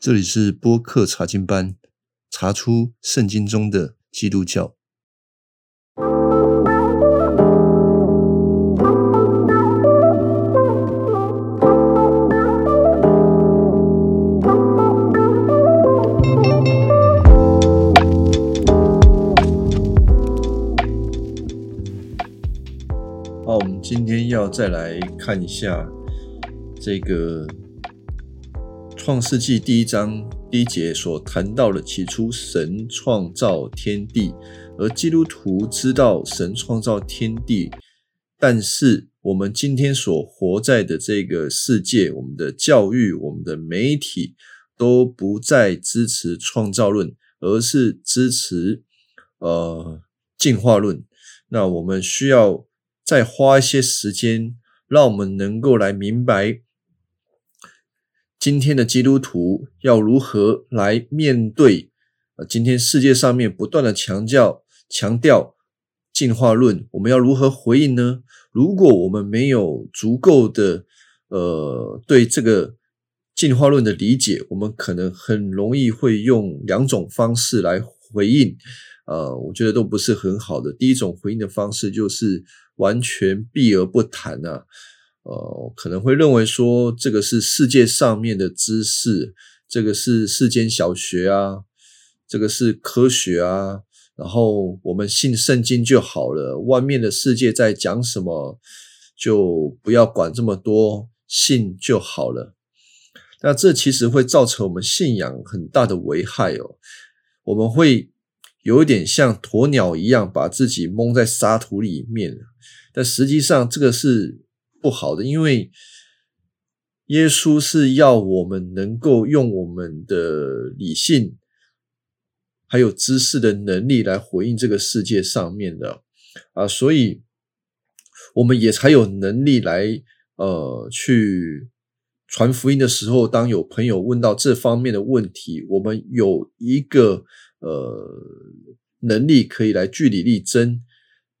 这里是播客查经班，查出圣经中的基督教。好，我们今天要再来看一下这个。创世纪第一章第一节所谈到的，起初神创造天地，而基督徒知道神创造天地，但是我们今天所活在的这个世界，我们的教育、我们的媒体都不再支持创造论，而是支持呃进化论。那我们需要再花一些时间，让我们能够来明白。今天的基督徒要如何来面对啊？今天世界上面不断的强调强调进化论，我们要如何回应呢？如果我们没有足够的呃对这个进化论的理解，我们可能很容易会用两种方式来回应，呃，我觉得都不是很好的。第一种回应的方式就是完全避而不谈啊。呃，可能会认为说这个是世界上面的知识，这个是世间小学啊，这个是科学啊，然后我们信圣经就好了，外面的世界在讲什么就不要管这么多，信就好了。那这其实会造成我们信仰很大的危害哦，我们会有一点像鸵鸟一样把自己蒙在沙土里面，但实际上这个是。不好的，因为耶稣是要我们能够用我们的理性还有知识的能力来回应这个世界上面的啊，所以我们也才有能力来呃去传福音的时候，当有朋友问到这方面的问题，我们有一个呃能力可以来据理力争。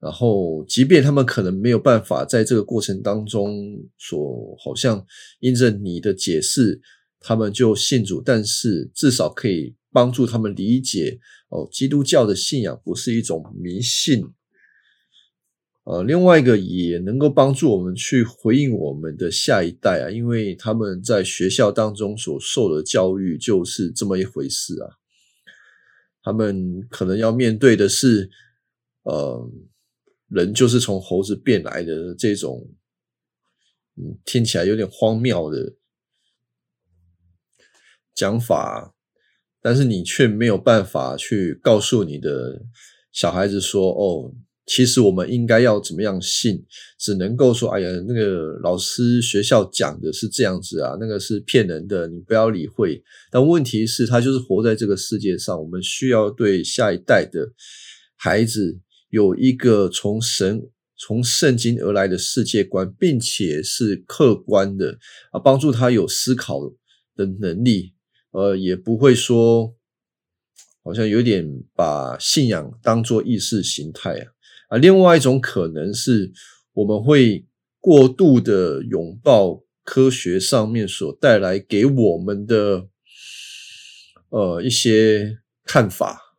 然后，即便他们可能没有办法在这个过程当中，所好像因着你的解释，他们就信主，但是至少可以帮助他们理解哦，基督教的信仰不是一种迷信。呃，另外一个也能够帮助我们去回应我们的下一代啊，因为他们在学校当中所受的教育就是这么一回事啊，他们可能要面对的是，呃。人就是从猴子变来的这种，嗯，听起来有点荒谬的讲法，但是你却没有办法去告诉你的小孩子说：“哦，其实我们应该要怎么样信？”只能够说：“哎呀，那个老师学校讲的是这样子啊，那个是骗人的，你不要理会。”但问题是，他就是活在这个世界上，我们需要对下一代的孩子。有一个从神、从圣经而来的世界观，并且是客观的啊，帮助他有思考的能力，呃，也不会说好像有点把信仰当做意识形态啊啊。另外一种可能是，我们会过度的拥抱科学上面所带来给我们的呃一些看法，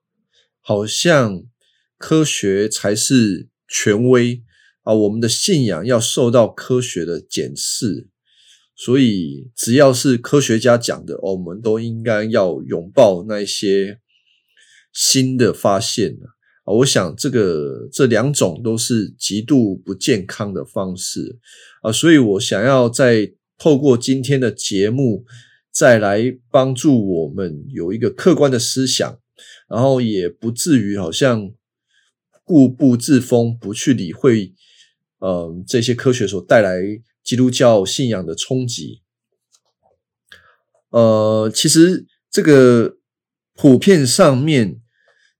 好像。科学才是权威啊！我们的信仰要受到科学的检视，所以只要是科学家讲的，我们都应该要拥抱那些新的发现啊！我想这个这两种都是极度不健康的方式啊！所以我想要再透过今天的节目，再来帮助我们有一个客观的思想，然后也不至于好像。固步自封，不去理会，呃，这些科学所带来基督教信仰的冲击。呃，其实这个普遍上面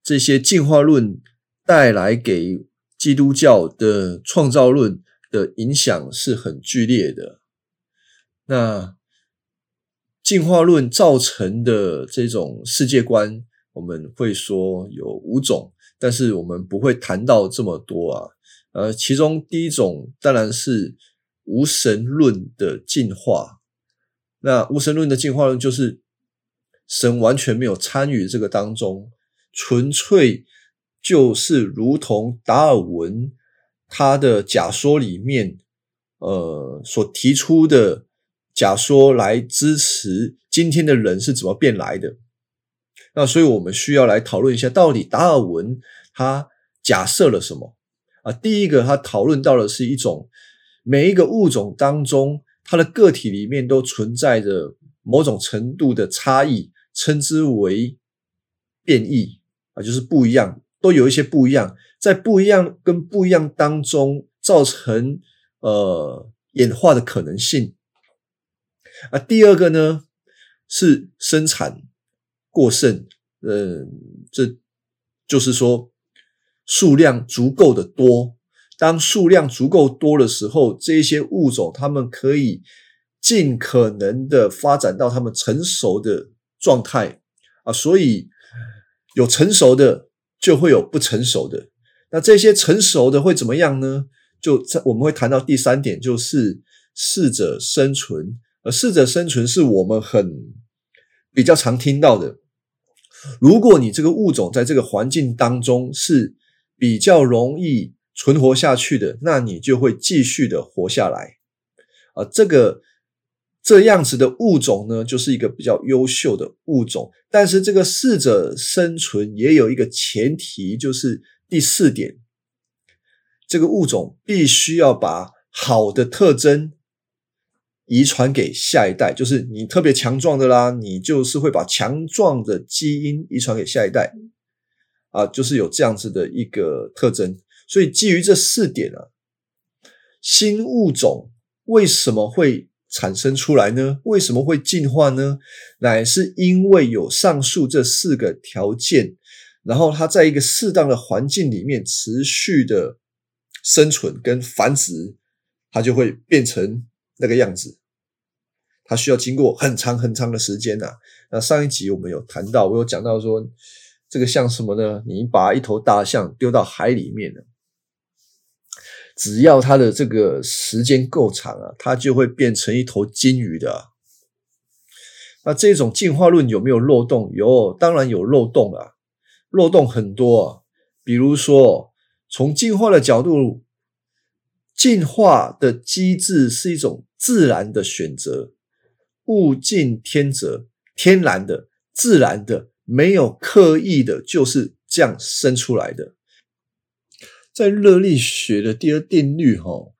这些进化论带来给基督教的创造论的影响是很剧烈的。那进化论造成的这种世界观，我们会说有五种。但是我们不会谈到这么多啊，呃，其中第一种当然是无神论的进化。那无神论的进化论就是神完全没有参与这个当中，纯粹就是如同达尔文他的假说里面，呃所提出的假说来支持今天的人是怎么变来的。那所以我们需要来讨论一下，到底达尔文他假设了什么啊？第一个，他讨论到的是一种每一个物种当中，它的个体里面都存在着某种程度的差异，称之为变异啊，就是不一样，都有一些不一样，在不一样跟不一样当中造成呃演化的可能性啊。第二个呢是生产。过剩，嗯，这就是说数量足够的多。当数量足够多的时候，这些物种它们可以尽可能的发展到它们成熟的状态啊。所以有成熟的，就会有不成熟的。那这些成熟的会怎么样呢？就在我们会谈到第三点，就是适者生存。而适者生存是我们很。比较常听到的，如果你这个物种在这个环境当中是比较容易存活下去的，那你就会继续的活下来啊。这个这样子的物种呢，就是一个比较优秀的物种。但是这个适者生存也有一个前提，就是第四点，这个物种必须要把好的特征。遗传给下一代，就是你特别强壮的啦，你就是会把强壮的基因遗传给下一代，啊，就是有这样子的一个特征。所以基于这四点啊，新物种为什么会产生出来呢？为什么会进化呢？乃是因为有上述这四个条件，然后它在一个适当的环境里面持续的生存跟繁殖，它就会变成那个样子。它需要经过很长很长的时间呐。那上一集我们有谈到，我有讲到说，这个像什么呢？你把一头大象丢到海里面了，只要它的这个时间够长啊，它就会变成一头金鱼的。那这种进化论有没有漏洞？有，当然有漏洞啊，漏洞很多啊。比如说，从进化的角度，进化的机制是一种自然的选择。物竞天择，天然的、自然的，没有刻意的，就是这样生出来的。在热力学的第二定律哈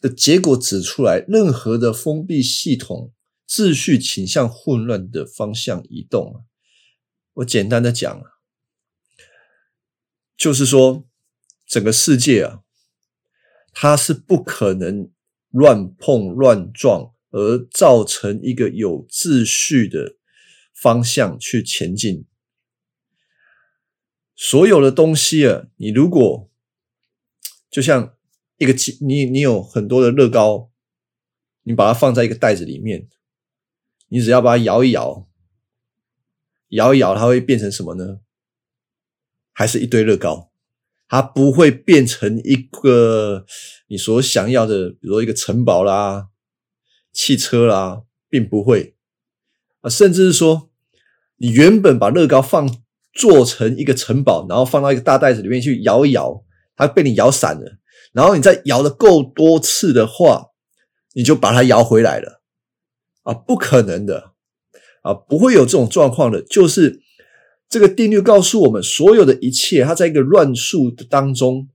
的结果指出来，任何的封闭系统秩序倾向混乱的方向移动。我简单的讲，就是说整个世界啊，它是不可能乱碰乱撞。而造成一个有秩序的方向去前进。所有的东西啊，你如果就像一个你你有很多的乐高，你把它放在一个袋子里面，你只要把它摇一摇，摇一摇，它会变成什么呢？还是一堆乐高？它不会变成一个你所想要的，比如说一个城堡啦。汽车啦，并不会啊，甚至是说，你原本把乐高放做成一个城堡，然后放到一个大袋子里面去摇一摇，它被你摇散了，然后你再摇的够多次的话，你就把它摇回来了啊，不可能的啊，不会有这种状况的。就是这个定律告诉我们，所有的一切，它在一个乱数的当中，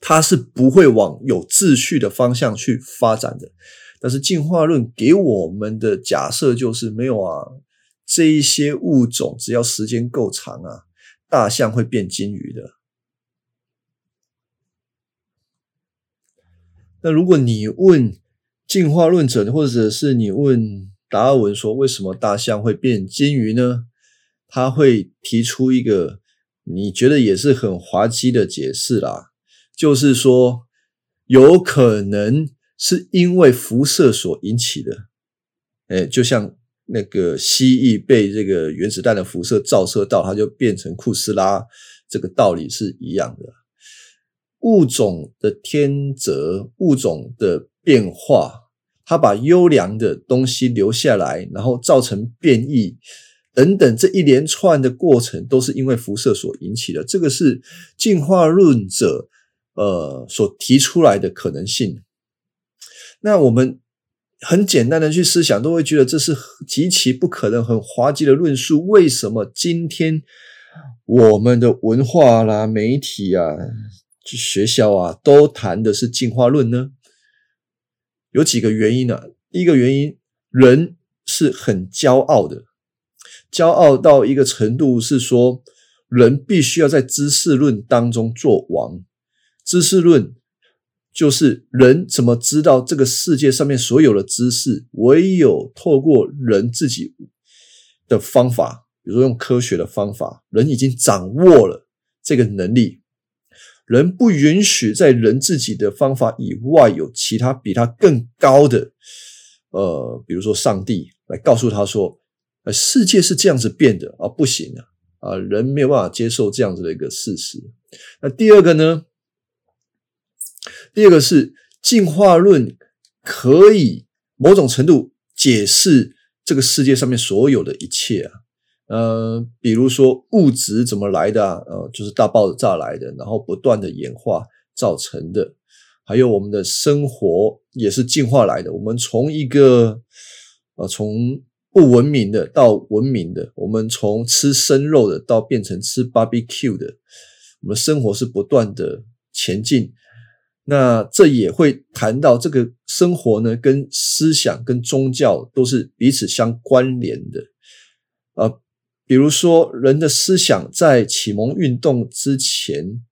它是不会往有秩序的方向去发展的。但是进化论给我们的假设就是没有啊，这一些物种只要时间够长啊，大象会变金鱼的。那如果你问进化论者，或者是你问达尔文说为什么大象会变金鱼呢？他会提出一个你觉得也是很滑稽的解释啦，就是说有可能。是因为辐射所引起的，哎，就像那个蜥蜴被这个原子弹的辐射照射到，它就变成库斯拉，这个道理是一样的。物种的天择，物种的变化，它把优良的东西留下来，然后造成变异，等等，这一连串的过程都是因为辐射所引起的。这个是进化论者呃所提出来的可能性。那我们很简单的去思想，都会觉得这是极其不可能、很滑稽的论述。为什么今天我们的文化啦、媒体啊、学校啊，都谈的是进化论呢？有几个原因啊。第一个原因，人是很骄傲的。骄傲到一个程度是说，人必须要在知识论当中做王。知识论就是人怎么知道这个世界上面所有的知识，唯有透过人自己的方法，比如说用科学的方法，人已经掌握了这个能力。人不允许在人自己的方法以外有其他比他更高的，呃，比如说上帝来告诉他说。呃，世界是这样子变的啊，不行啊，啊，人没有办法接受这样子的一个事实。那第二个呢？第二个是进化论可以某种程度解释这个世界上面所有的一切啊，呃，比如说物质怎么来的啊，呃，就是大爆炸来的，然后不断的演化造成的，还有我们的生活也是进化来的。我们从一个呃，从不文明的到文明的，我们从吃生肉的到变成吃 barbecue 的，我们生活是不断的前进。那这也会谈到这个生活呢，跟思想、跟宗教都是彼此相关联的。呃，比如说人的思想在启蒙运动之前，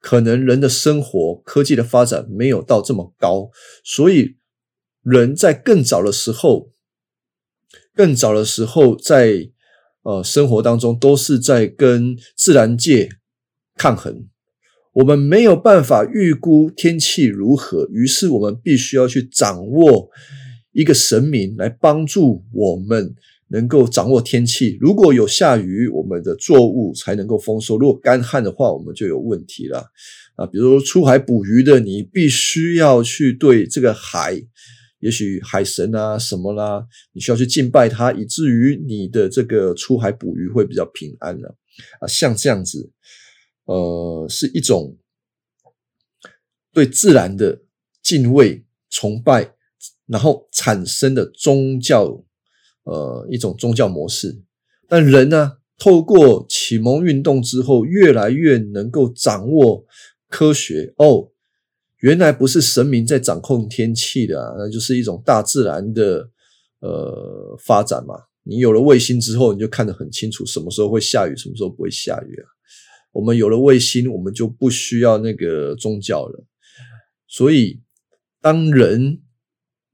可能人的生活科技的发展没有到这么高，所以人在更早的时候。更早的时候，在呃生活当中，都是在跟自然界抗衡。我们没有办法预估天气如何，于是我们必须要去掌握一个神明来帮助我们能够掌握天气。如果有下雨，我们的作物才能够丰收；如果干旱的话，我们就有问题了。啊，比如出海捕鱼的，你必须要去对这个海。也许海神啊什么啦，你需要去敬拜他，以至于你的这个出海捕鱼会比较平安了啊。像这样子，呃，是一种对自然的敬畏、崇拜，然后产生的宗教，呃，一种宗教模式。但人呢，透过启蒙运动之后，越来越能够掌握科学哦。原来不是神明在掌控天气的，那就是一种大自然的呃发展嘛。你有了卫星之后，你就看得很清楚，什么时候会下雨，什么时候不会下雨啊。我们有了卫星，我们就不需要那个宗教了。所以，当人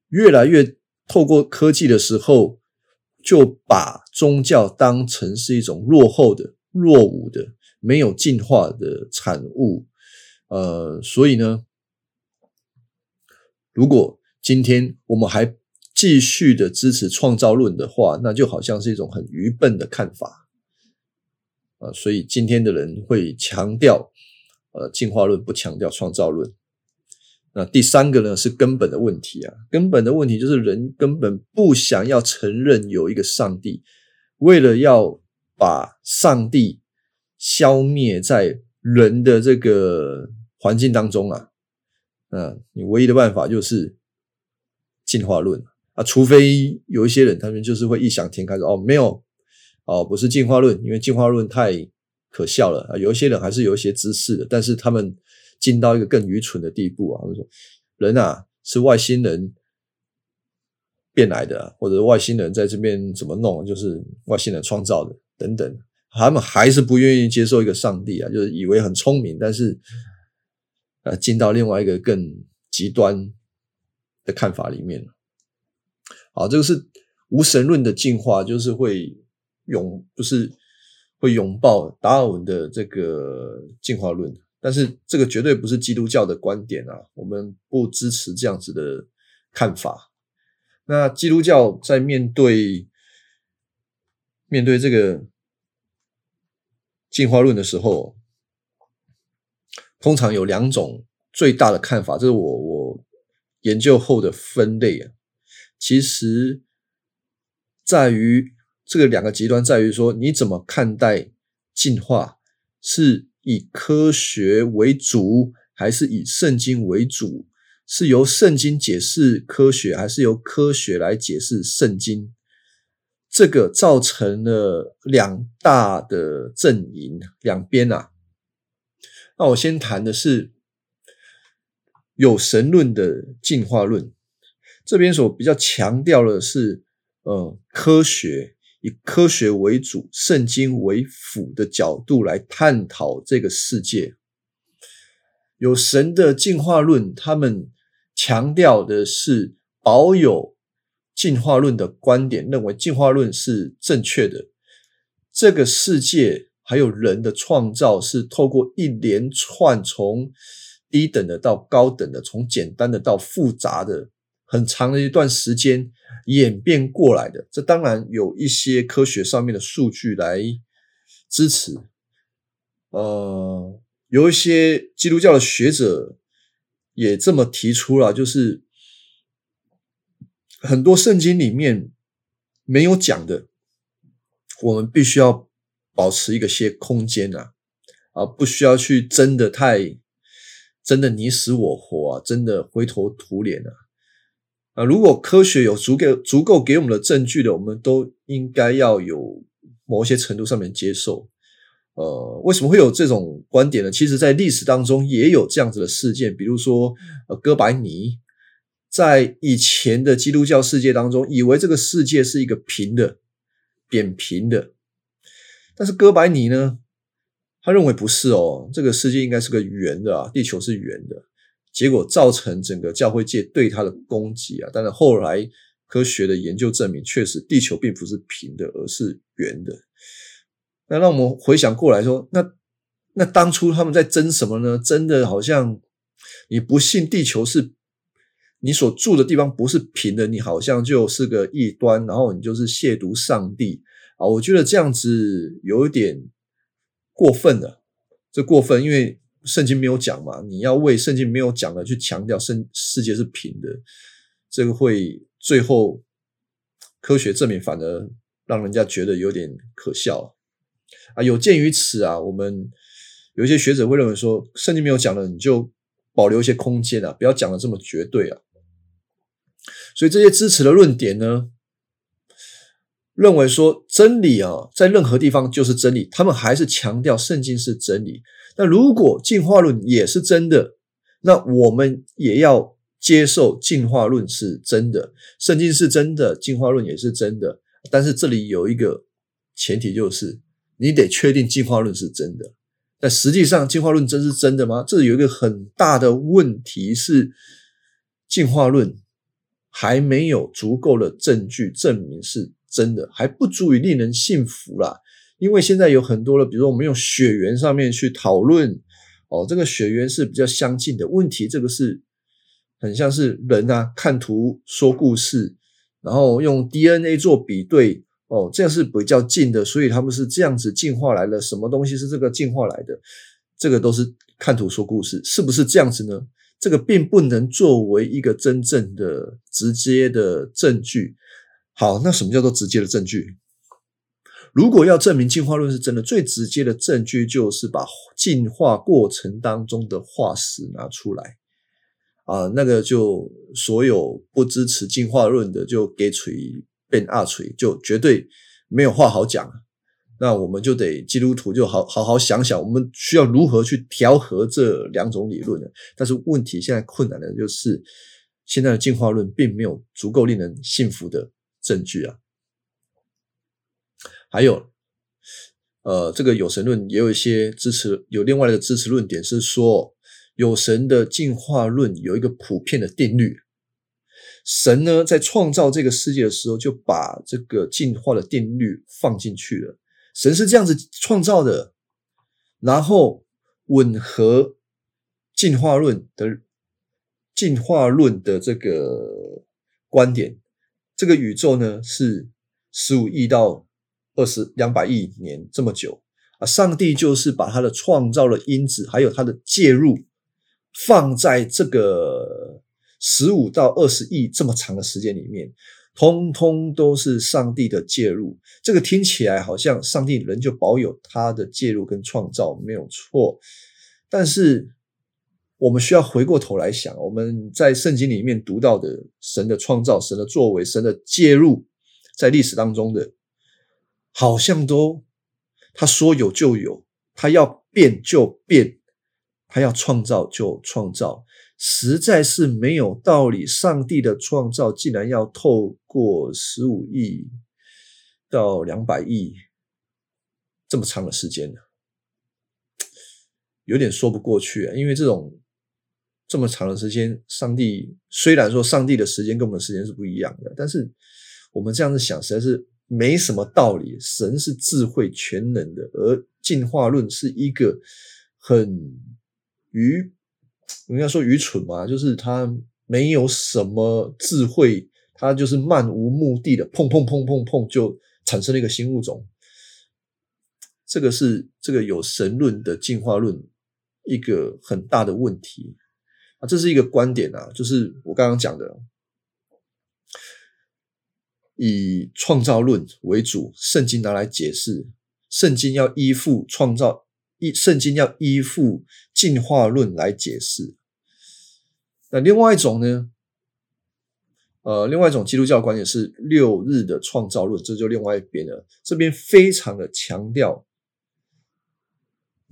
越来越透过科技的时候，就把宗教当成是一种落后的、落伍的、没有进化的产物。呃，所以呢。如果今天我们还继续的支持创造论的话，那就好像是一种很愚笨的看法啊。所以今天的人会强调呃进化论，不强调创造论。那第三个呢是根本的问题啊，根本的问题就是人根本不想要承认有一个上帝，为了要把上帝消灭在人的这个环境当中啊。嗯，你唯一的办法就是进化论啊，除非有一些人，他们就是会异想天开说哦，没有哦，不是进化论，因为进化论太可笑了啊。有一些人还是有一些知识的，但是他们进到一个更愚蠢的地步啊，他们说人啊是外星人变来的，或者外星人在这边怎么弄，就是外星人创造的等等，他们还是不愿意接受一个上帝啊，就是以为很聪明，但是。呃，进到另外一个更极端的看法里面好，这个是无神论的进化，就是会拥，就是会拥抱达尔文的这个进化论。但是这个绝对不是基督教的观点啊，我们不支持这样子的看法。那基督教在面对面对这个进化论的时候。通常有两种最大的看法，这是我我研究后的分类啊。其实在于这个两个极端在于说，你怎么看待进化？是以科学为主，还是以圣经为主？是由圣经解释科学，还是由科学来解释圣经？这个造成了两大的阵营，两边啊。那我先谈的是有神论的进化论，这边所比较强调的是，呃，科学以科学为主，圣经为辅的角度来探讨这个世界。有神的进化论，他们。强调的是保有进化论的观点，认为进化论是正确的。这个世界还有人的创造是透过一连串从低等的到高等的，从简单的到复杂的很长的一段时间演变过来的。这当然有一些科学上面的数据来支持。呃，有一些基督教的学者。也这么提出了，就是很多圣经里面没有讲的，我们必须要保持一个些空间啊，啊，不需要去争的太争的你死我活啊，真的灰头土脸啊，啊，如果科学有足够足够给我们的证据的，我们都应该要有某些程度上面接受。呃，为什么会有这种观点呢？其实，在历史当中也有这样子的事件，比如说，呃，哥白尼在以前的基督教世界当中，以为这个世界是一个平的、扁平的，但是哥白尼呢，他认为不是哦，这个世界应该是个圆的啊，地球是圆的，结果造成整个教会界对他的攻击啊。但是后来科学的研究证明，确实地球并不是平的，而是圆的。那让我们回想过来说，那那当初他们在争什么呢？真的好像你不信地球是你所住的地方不是平的，你好像就是个异端，然后你就是亵渎上帝啊！我觉得这样子有一点过分了，这过分，因为圣经没有讲嘛，你要为圣经没有讲的去强调圣世界是平的，这个会最后科学证明反而让人家觉得有点可笑。啊，有鉴于此啊，我们有一些学者会认为说，圣经没有讲的，你就保留一些空间啊，不要讲的这么绝对啊。所以这些支持的论点呢，认为说真理啊，在任何地方就是真理，他们还是强调圣经是真理。那如果进化论也是真的，那我们也要接受进化论是真的，圣经是真的，进化论也是真的。但是这里有一个前提就是。你得确定进化论是真的，但实际上进化论真是真的吗？这有一个很大的问题是，进化论还没有足够的证据证明是真的，还不足以令人信服啦。因为现在有很多的，比如说我们用血缘上面去讨论，哦，这个血缘是比较相近的。问题这个是很像是人啊，看图说故事，然后用 DNA 做比对。哦，这样是比较近的，所以他们是这样子进化来的。什么东西是这个进化来的？这个都是看图说故事，是不是这样子呢？这个并不能作为一个真正的直接的证据。好，那什么叫做直接的证据？如果要证明进化论是真的，最直接的证据就是把进化过程当中的化石拿出来啊，那个就所有不支持进化论的就给锤。变二锤就绝对没有话好讲那我们就得基督徒就好好好想想，我们需要如何去调和这两种理论呢？但是问题现在困难的就是，现在的进化论并没有足够令人信服的证据啊。还有，呃，这个有神论也有一些支持，有另外的支持论点是说，有神的进化论有一个普遍的定律。神呢，在创造这个世界的时候，就把这个进化的定律放进去了。神是这样子创造的，然后吻合进化论的进化论的这个观点。这个宇宙呢，是十五亿到二十两百亿年这么久啊。上帝就是把他的创造的因子，还有他的介入，放在这个。十五到二十亿这么长的时间里面，通通都是上帝的介入。这个听起来好像上帝仍旧保有他的介入跟创造没有错，但是我们需要回过头来想，我们在圣经里面读到的神的创造、神的作为、神的介入，在历史当中的，好像都他说有就有，他要变就变，他要创造就创造。实在是没有道理。上帝的创造竟然要透过十五亿到两百亿这么长的时间呢？有点说不过去啊！因为这种这么长的时间，上帝虽然说上帝的时间跟我们的时间是不一样的，但是我们这样子想实在是没什么道理。神是智慧全能的，而进化论是一个很愚。应该说愚蠢嘛，就是他没有什么智慧，他就是漫无目的的碰碰碰碰碰就产生了一个新物种。这个是这个有神论的进化论一个很大的问题啊，这是一个观点啊，就是我刚刚讲的，以创造论为主，圣经拿来解释，圣经要依附创造。依圣经要依附进化论来解释，那另外一种呢？呃，另外一种基督教观点是六日的创造论，这就另外一边了。这边非常的强调，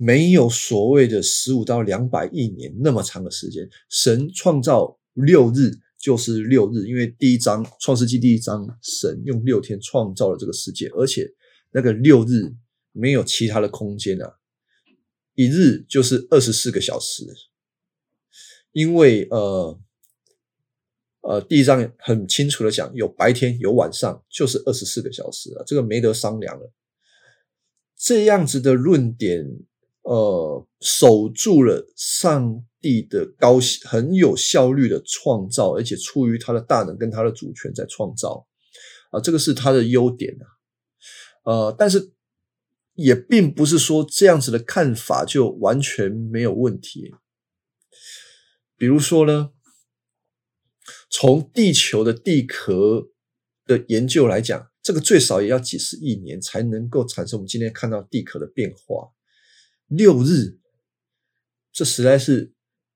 没有所谓的十五到两百亿年那么长的时间，神创造六日就是六日，因为第一章创世纪第一章，神用六天创造了这个世界，而且那个六日没有其他的空间啊。一日就是二十四个小时，因为呃呃，第一章很清楚的讲，有白天有晚上，就是二十四个小时啊，这个没得商量了。这样子的论点，呃，守住了上帝的高很有效率的创造，而且出于他的大能跟他的主权在创造啊，这个是他的优点啊，呃，但是。也并不是说这样子的看法就完全没有问题。比如说呢，从地球的地壳的研究来讲，这个最少也要几十亿年才能够产生我们今天看到地壳的变化。六日，这实在是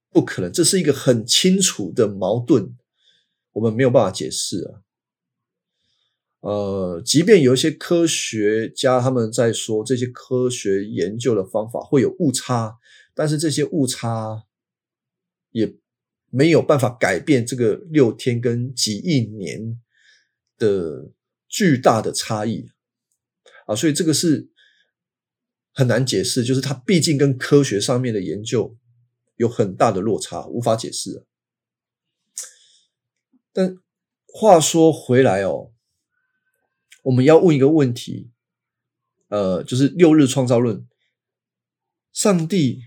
不可能，这是一个很清楚的矛盾，我们没有办法解释啊。呃，即便有一些科学家他们在说这些科学研究的方法会有误差，但是这些误差也没有办法改变这个六天跟几亿年的巨大的差异啊，所以这个是很难解释，就是它毕竟跟科学上面的研究有很大的落差，无法解释。但话说回来哦。我们要问一个问题，呃，就是六日创造论，上帝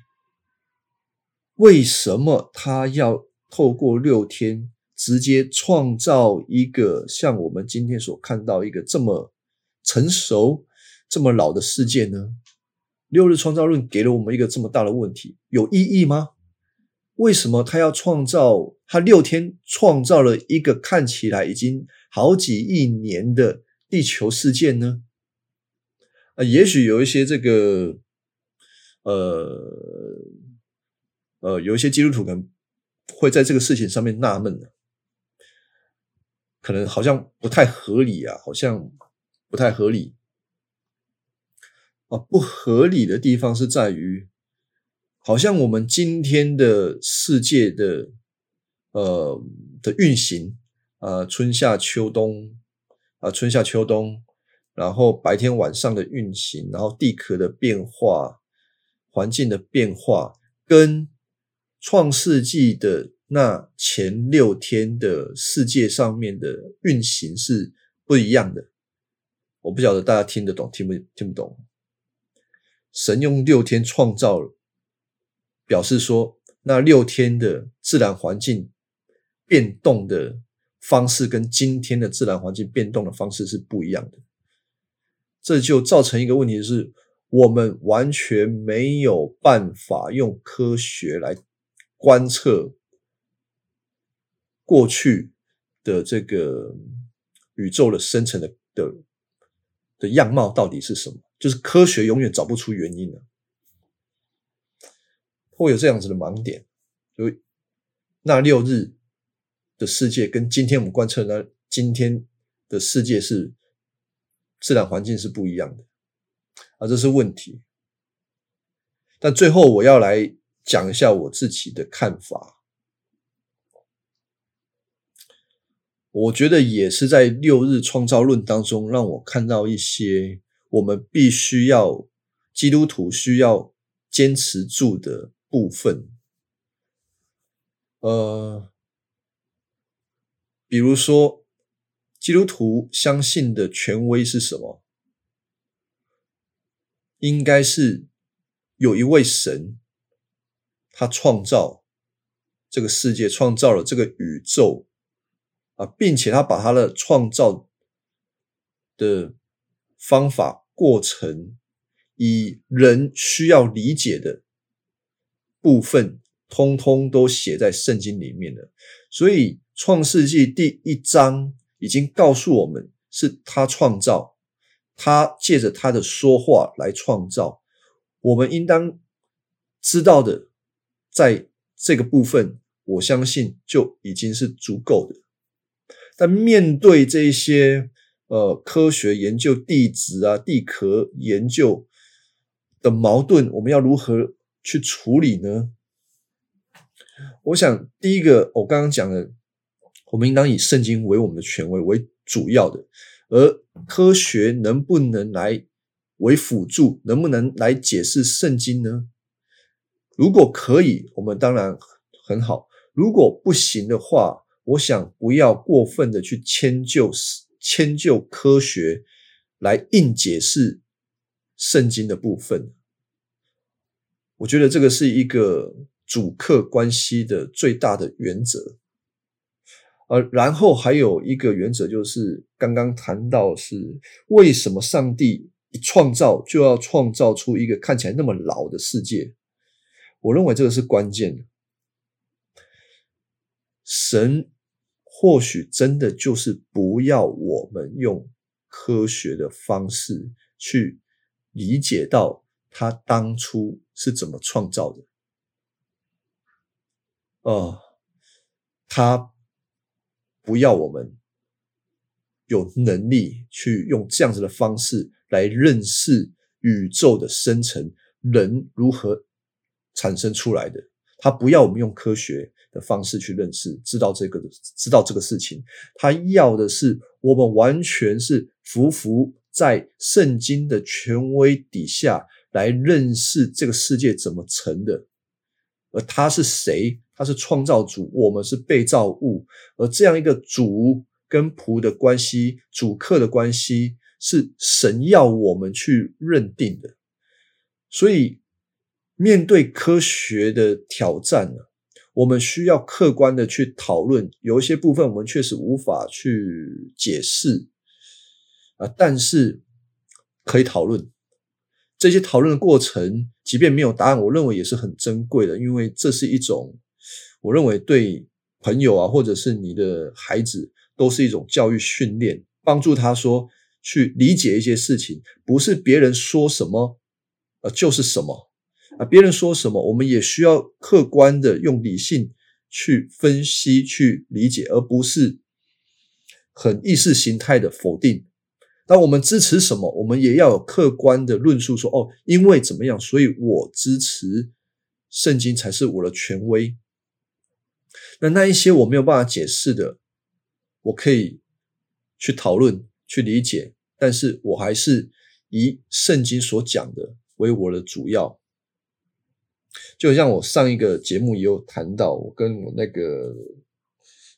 为什么他要透过六天直接创造一个像我们今天所看到一个这么成熟、这么老的世界呢？六日创造论给了我们一个这么大的问题，有意义吗？为什么他要创造？他六天创造了一个看起来已经好几亿年的？地球事件呢？啊，也许有一些这个，呃，呃，有一些基督徒可能会在这个事情上面纳闷可能好像不太合理啊，好像不太合理啊。不合理的地方是在于，好像我们今天的世界的，呃的运行，呃，春夏秋冬。啊，春夏秋冬，然后白天晚上的运行，然后地壳的变化、环境的变化，跟创世纪的那前六天的世界上面的运行是不一样的。我不晓得大家听得懂听不听不懂？神用六天创造，表示说那六天的自然环境变动的。方式跟今天的自然环境变动的方式是不一样的，这就造成一个问题，是我们完全没有办法用科学来观测过去的这个宇宙的生成的的的样貌到底是什么？就是科学永远找不出原因的，会有这样子的盲点。所以那六日的世界跟今天我们观测的今天的世界是自然环境是不一样的，啊，这是问题。但最后我要来讲一下我自己的看法。我觉得也是在六日创造论当中，让我看到一些我们必须要基督徒需要坚持住的部分。呃，比如说，基督徒相信的权威是什么？应该是有一位神，他创造这个世界，创造了这个宇宙。啊，并且他把他的创造的方法过程，以人需要理解的部分，通通都写在圣经里面了。所以创世纪第一章已经告诉我们，是他创造，他借着他的说话来创造。我们应当知道的，在这个部分，我相信就已经是足够的。但面对这些呃科学研究地质啊、地壳研究的矛盾，我们要如何去处理呢？我想，第一个我刚刚讲的，我们应当以圣经为我们的权威为主要的，而科学能不能来为辅助，能不能来解释圣经呢？如果可以，我们当然很好；如果不行的话，我想不要过分的去迁就迁就科学来硬解释圣经的部分，我觉得这个是一个主客关系的最大的原则。呃，然后还有一个原则就是刚刚谈到是为什么上帝一创造就要创造出一个看起来那么老的世界？我认为这个是关键的，神。或许真的就是不要我们用科学的方式去理解到他当初是怎么创造的。哦，他不要我们有能力去用这样子的方式来认识宇宙的生成，人如何产生出来的。他不要我们用科学。的方式去认识，知道这个，知道这个事情。他要的是我们完全是服服在圣经的权威底下来认识这个世界怎么成的，而他是谁？他是创造主，我们是被造物。而这样一个主跟仆的关系，主客的关系，是神要我们去认定的。所以，面对科学的挑战呢？我们需要客观的去讨论，有一些部分我们确实无法去解释啊，但是可以讨论。这些讨论的过程，即便没有答案，我认为也是很珍贵的，因为这是一种我认为对朋友啊，或者是你的孩子，都是一种教育训练，帮助他说去理解一些事情，不是别人说什么呃就是什么。啊，别人说什么，我们也需要客观的用理性去分析、去理解，而不是很意识形态的否定。当我们支持什么，我们也要有客观的论述，说哦，因为怎么样，所以我支持圣经才是我的权威。那那一些我没有办法解释的，我可以去讨论、去理解，但是我还是以圣经所讲的为我的主要。就像我上一个节目也有谈到，我跟我那个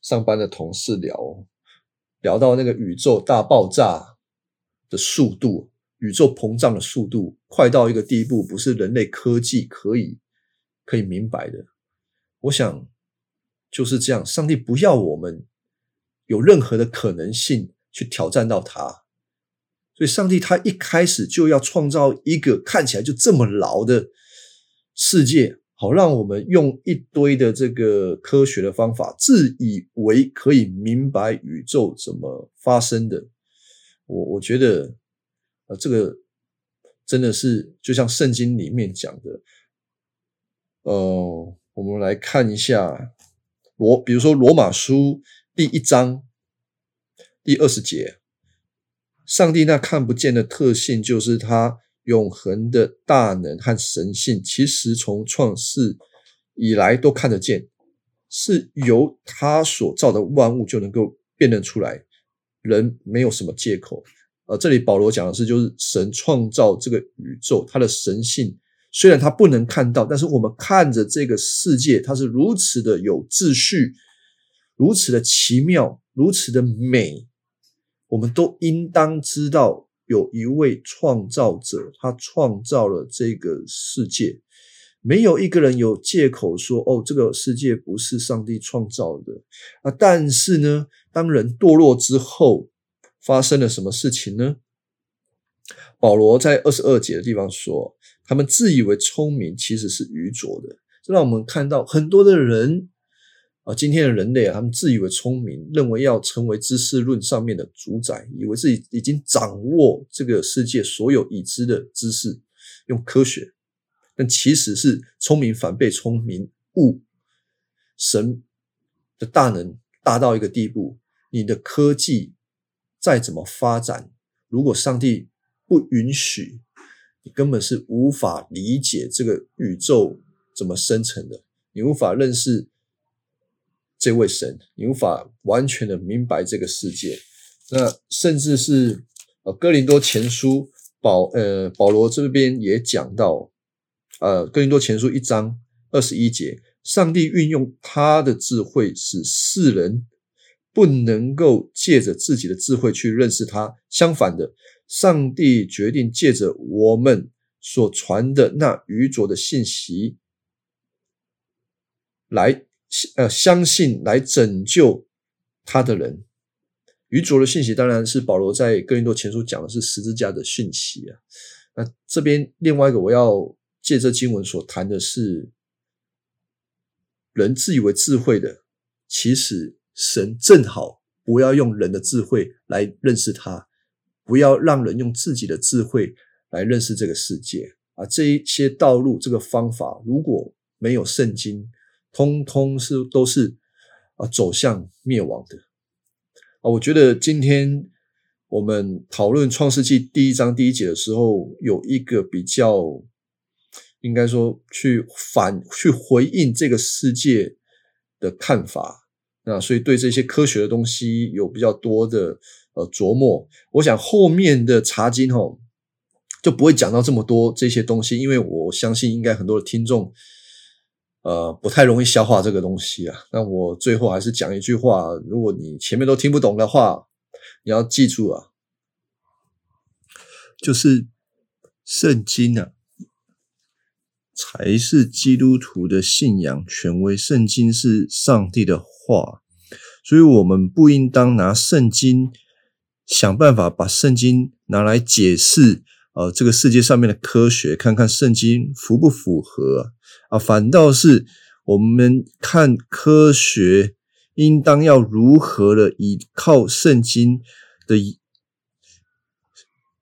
上班的同事聊，聊到那个宇宙大爆炸的速度，宇宙膨胀的速度快到一个地步，不是人类科技可以可以明白的。我想就是这样，上帝不要我们有任何的可能性去挑战到他，所以上帝他一开始就要创造一个看起来就这么牢的。世界好让我们用一堆的这个科学的方法，自以为可以明白宇宙怎么发生的。我我觉得，呃，这个真的是就像圣经里面讲的，呃，我们来看一下罗，比如说罗马书第一章第二十节，上帝那看不见的特性，就是他永恒的大能和神性，其实从创世以来都看得见，是由他所造的万物就能够辨认出来。人没有什么借口，呃，这里保罗讲的是，就是神创造这个宇宙，他的神性虽然他不能看到，但是我们看着这个世界，它是如此的有秩序，如此的奇妙，如此的美，我们都应当知道有一位创造者，他创造了这个世界。没有一个人有借口说：“哦，这个世界不是上帝创造的啊！”但是呢，当人堕落之后，发生了什么事情呢？保罗在二十二节的地方说：“他们自以为聪明，其实是愚拙的。”这让我们看到很多的人啊，今天的人类啊，他们自以为聪明，认为要成为知识论上面的主宰，以为自己已经掌握这个世界所有已知的知识，用科学。但其实是聪明反被聪明误，神的大能大到一个地步，你的科技再怎么发展，如果上帝不允许，你根本是无法理解这个宇宙怎么生成的，你无法认识这位神，你无法完全的明白这个世界。那甚至是呃哥林多前书保呃保罗这边也讲到。呃，哥林多前书一章二十一节，上帝运用他的智慧，使世人不能够借着自己的智慧去认识他。相反的，上帝决定借着我们所传的那愚拙的信息，来呃相信来拯救他的人。愚拙的信息当然是保罗在哥林多前书讲的是十字架的讯息啊。那这边另外一个我要。借这经文所谈的是，人自以为智慧的，其实神正好不要用人的智慧来认识他，不要让人用自己的智慧来认识这个世界啊！这一些道路，这个方法，如果没有圣经，通通是都是啊走向灭亡的啊！我觉得今天我们讨论创世纪第一章第一节的时候，有一个比较。应该说，去反去回应这个世界的看法，那所以对这些科学的东西有比较多的呃琢磨。我想后面的茶经吼就不会讲到这么多这些东西，因为我相信应该很多的听众呃不太容易消化这个东西啊。那我最后还是讲一句话：如果你前面都听不懂的话，你要记住啊，就是圣经啊。才是基督徒的信仰权威。圣经是上帝的话，所以我们不应当拿圣经想办法把圣经拿来解释呃这个世界上面的科学，看看圣经符不符合啊？反倒是我们看科学，应当要如何的依靠圣经的，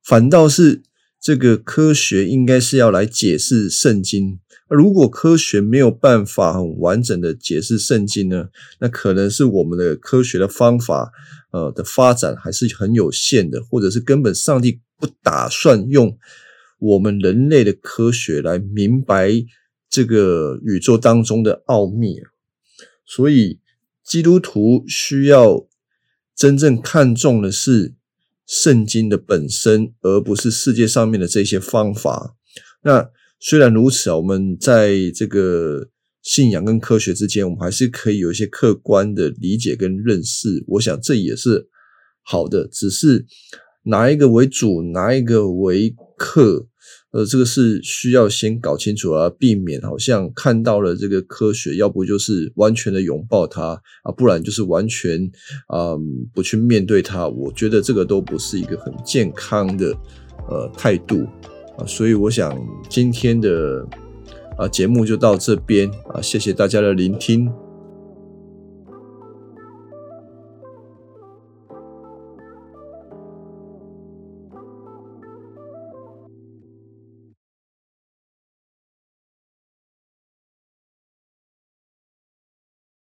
反倒是。这个科学应该是要来解释圣经，如果科学没有办法很完整的解释圣经呢？那可能是我们的科学的方法，呃的发展还是很有限的，或者是根本上帝不打算用我们人类的科学来明白这个宇宙当中的奥秘。所以基督徒需要真正看重的是。圣经的本身，而不是世界上面的这些方法。那虽然如此啊，我们在这个信仰跟科学之间，我们还是可以有一些客观的理解跟认识。我想这也是好的，只是哪一个为主，哪一个为客。呃，这个是需要先搞清楚啊，避免好像看到了这个科学，要不就是完全的拥抱它啊，不然就是完全啊不去面对它。我觉得这个都不是一个很健康的呃态度啊，所以我想今天的啊，节目就到这边啊，谢谢大家的聆听。